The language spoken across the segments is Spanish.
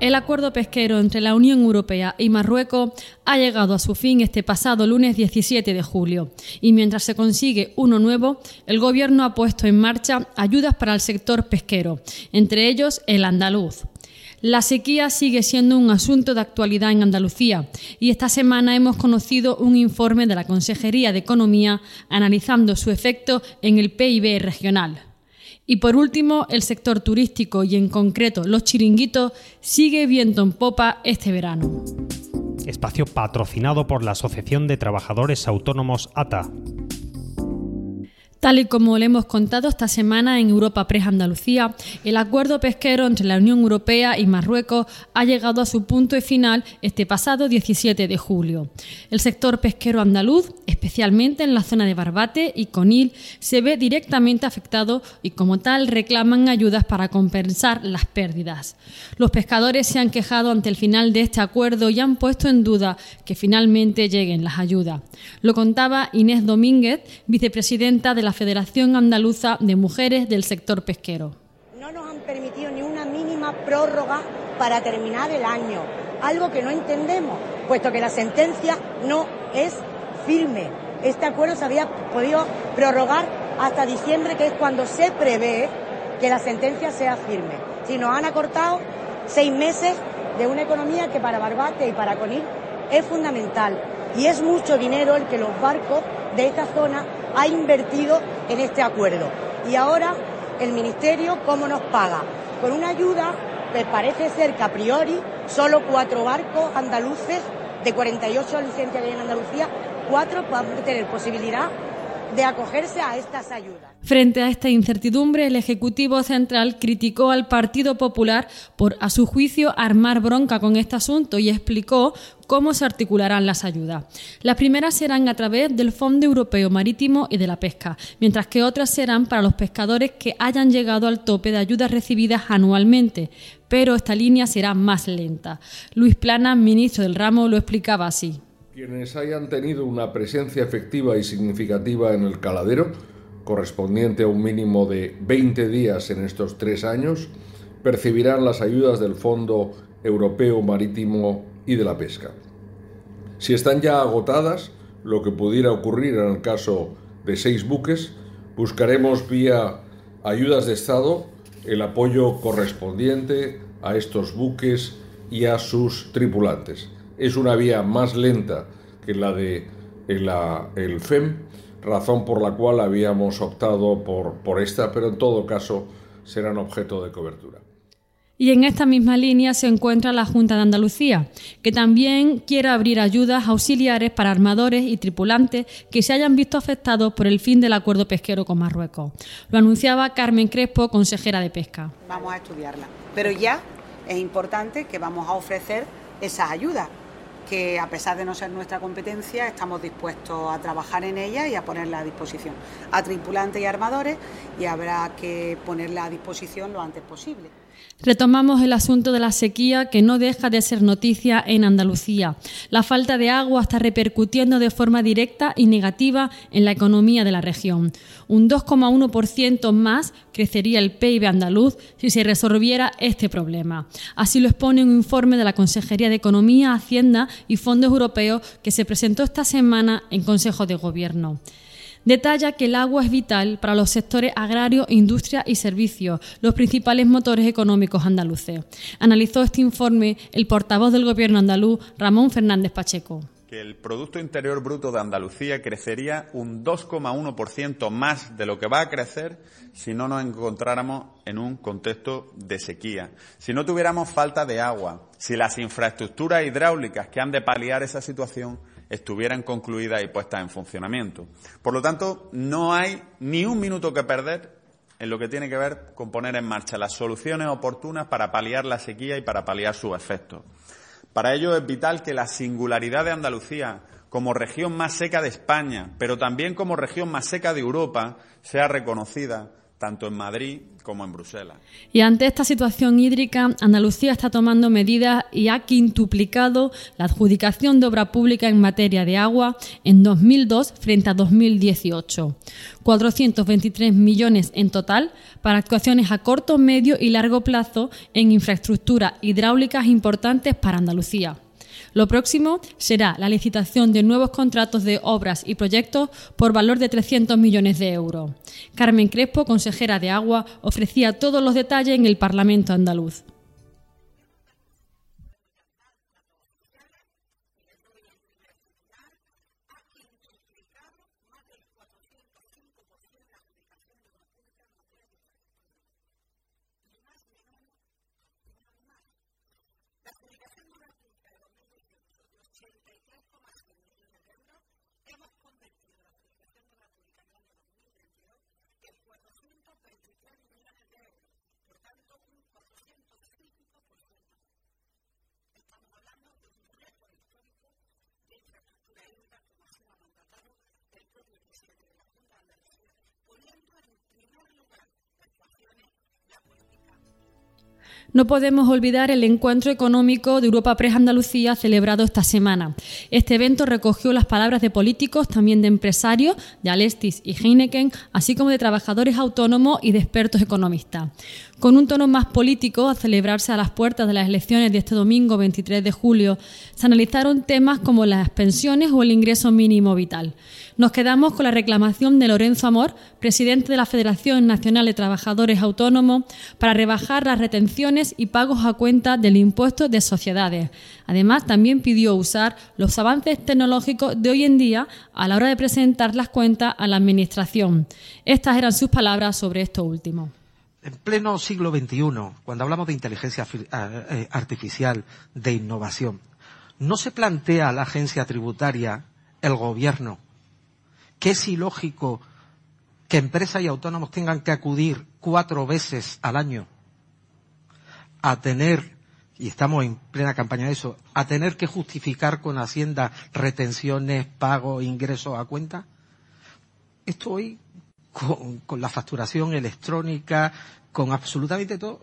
El acuerdo pesquero entre la Unión Europea y Marruecos ha llegado a su fin este pasado lunes 17 de julio y mientras se consigue uno nuevo, el Gobierno ha puesto en marcha ayudas para el sector pesquero, entre ellos el andaluz. La sequía sigue siendo un asunto de actualidad en Andalucía y esta semana hemos conocido un informe de la Consejería de Economía analizando su efecto en el PIB regional. Y por último, el sector turístico y en concreto los chiringuitos sigue viento en popa este verano. Espacio patrocinado por la Asociación de Trabajadores Autónomos ATA. Tal y como le hemos contado esta semana en Europa Press Andalucía, el acuerdo pesquero entre la Unión Europea y Marruecos ha llegado a su punto final este pasado 17 de julio. El sector pesquero andaluz, especialmente en la zona de Barbate y Conil, se ve directamente afectado y como tal reclaman ayudas para compensar las pérdidas. Los pescadores se han quejado ante el final de este acuerdo y han puesto en duda que finalmente lleguen las ayudas. Lo contaba Inés Domínguez, vicepresidenta de la Federación Andaluza de Mujeres del Sector Pesquero. No nos han permitido ni una mínima prórroga para terminar el año, algo que no entendemos, puesto que la sentencia no es firme. Este acuerdo se había podido prorrogar hasta diciembre, que es cuando se prevé que la sentencia sea firme. Si nos han acortado seis meses de una economía que para Barbate y para Conil es fundamental. Y es mucho dinero el que los barcos de esta zona ha invertido en este acuerdo. Y ahora el Ministerio, ¿cómo nos paga? Con una ayuda que parece ser que a priori solo cuatro barcos andaluces de 48 licencias en Andalucía, cuatro puedan tener posibilidad de acogerse a estas ayudas. Frente a esta incertidumbre, el Ejecutivo Central criticó al Partido Popular por, a su juicio, armar bronca con este asunto y explicó cómo se articularán las ayudas. Las primeras serán a través del Fondo Europeo Marítimo y de la Pesca, mientras que otras serán para los pescadores que hayan llegado al tope de ayudas recibidas anualmente, pero esta línea será más lenta. Luis Plana, ministro del ramo, lo explicaba así. Quienes hayan tenido una presencia efectiva y significativa en el caladero, correspondiente a un mínimo de 20 días en estos tres años, percibirán las ayudas del Fondo Europeo Marítimo y de la Pesca. Si están ya agotadas, lo que pudiera ocurrir en el caso de seis buques, buscaremos vía ayudas de Estado el apoyo correspondiente a estos buques y a sus tripulantes es una vía más lenta que la de el FEM, razón por la cual habíamos optado por, por esta, pero en todo caso serán objeto de cobertura. Y en esta misma línea se encuentra la Junta de Andalucía, que también quiere abrir ayudas auxiliares para armadores y tripulantes que se hayan visto afectados por el fin del acuerdo pesquero con Marruecos. Lo anunciaba Carmen Crespo, consejera de Pesca. Vamos a estudiarla, pero ya es importante que vamos a ofrecer esas ayudas que a pesar de no ser nuestra competencia, estamos dispuestos a trabajar en ella y a ponerla a disposición a tripulantes y armadores y habrá que ponerla a disposición lo antes posible. Retomamos el asunto de la sequía que no deja de ser noticia en Andalucía. La falta de agua está repercutiendo de forma directa y negativa en la economía de la región. Un 2,1% más crecería el PIB andaluz si se resolviera este problema. Así lo expone un informe de la Consejería de Economía, Hacienda y Fondos Europeos que se presentó esta semana en Consejo de Gobierno. Detalla que el agua es vital para los sectores agrario, industria y servicios, los principales motores económicos andaluces. Analizó este informe el portavoz del Gobierno andaluz, Ramón Fernández Pacheco que el Producto Interior Bruto de Andalucía crecería un 2,1% más de lo que va a crecer si no nos encontráramos en un contexto de sequía, si no tuviéramos falta de agua, si las infraestructuras hidráulicas que han de paliar esa situación estuvieran concluidas y puestas en funcionamiento. Por lo tanto, no hay ni un minuto que perder en lo que tiene que ver con poner en marcha las soluciones oportunas para paliar la sequía y para paliar sus efectos. Para ello es vital que la singularidad de Andalucía como región más seca de España, pero también como región más seca de Europa, sea reconocida tanto en Madrid como en Bruselas. Y ante esta situación hídrica, Andalucía está tomando medidas y ha quintuplicado la adjudicación de obra pública en materia de agua en 2002 frente a 2018. 423 millones en total para actuaciones a corto, medio y largo plazo en infraestructuras hidráulicas importantes para Andalucía. Lo próximo será la licitación de nuevos contratos de obras y proyectos por valor de 300 millones de euros. Carmen Crespo, consejera de Agua, ofrecía todos los detalles en el Parlamento andaluz. No podemos olvidar el encuentro económico de Europa Press Andalucía celebrado esta semana. Este evento recogió las palabras de políticos, también de empresarios, de Alestis y Heineken, así como de trabajadores autónomos y de expertos economistas. Con un tono más político, a celebrarse a las puertas de las elecciones de este domingo 23 de julio, se analizaron temas como las pensiones o el ingreso mínimo vital. Nos quedamos con la reclamación de Lorenzo Amor, presidente de la Federación Nacional de Trabajadores Autónomos, para rebajar las retenciones y pagos a cuenta del impuesto de sociedades. Además, también pidió usar los avances tecnológicos de hoy en día a la hora de presentar las cuentas a la Administración. Estas eran sus palabras sobre esto último. En pleno siglo XXI, cuando hablamos de inteligencia eh, artificial, de innovación, no se plantea la agencia tributaria, el gobierno, que es ilógico que empresas y autónomos tengan que acudir cuatro veces al año a tener, y estamos en plena campaña de eso, a tener que justificar con Hacienda retenciones, pagos, ingresos a cuenta. Esto hoy, con, con la facturación electrónica, con absolutamente todo.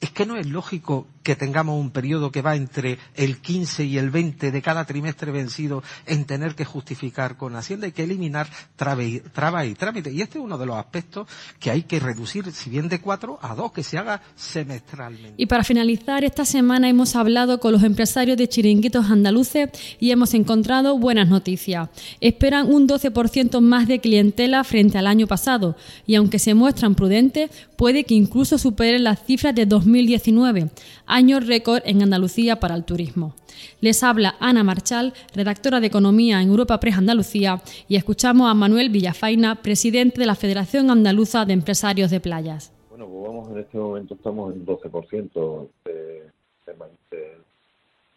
Es que no es lógico que tengamos un periodo que va entre el 15 y el 20 de cada trimestre vencido en tener que justificar con Hacienda. Hay que eliminar trabas y trámites. Y este es uno de los aspectos que hay que reducir, si bien de cuatro, a dos, que se haga semestralmente. Y para finalizar, esta semana hemos hablado con los empresarios de chiringuitos andaluces y hemos encontrado buenas noticias. Esperan un 12% más de clientela frente al año pasado y aunque se muestran prudentes, puede que incluso superen las cifras de 2019, año récord en Andalucía para el turismo. Les habla Ana Marchal, redactora de Economía en Europa Press Andalucía, y escuchamos a Manuel Villafaina, presidente de la Federación Andaluza de Empresarios de Playas. Bueno, pues vamos, en este momento estamos en 12% de,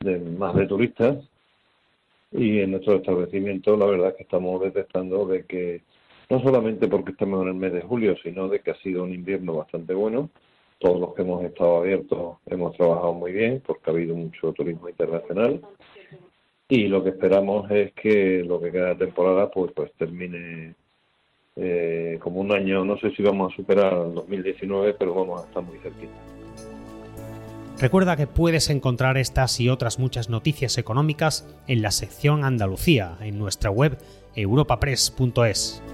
de más de turistas y en nuestro establecimiento la verdad es que estamos detectando de que no solamente porque estamos en el mes de julio, sino de que ha sido un invierno bastante bueno. Todos los que hemos estado abiertos hemos trabajado muy bien porque ha habido mucho turismo internacional y lo que esperamos es que lo que queda de temporada pues pues termine eh, como un año, no sé si vamos a superar el 2019, pero vamos a estar muy cerquita. Recuerda que puedes encontrar estas y otras muchas noticias económicas en la sección Andalucía en nuestra web europapress.es.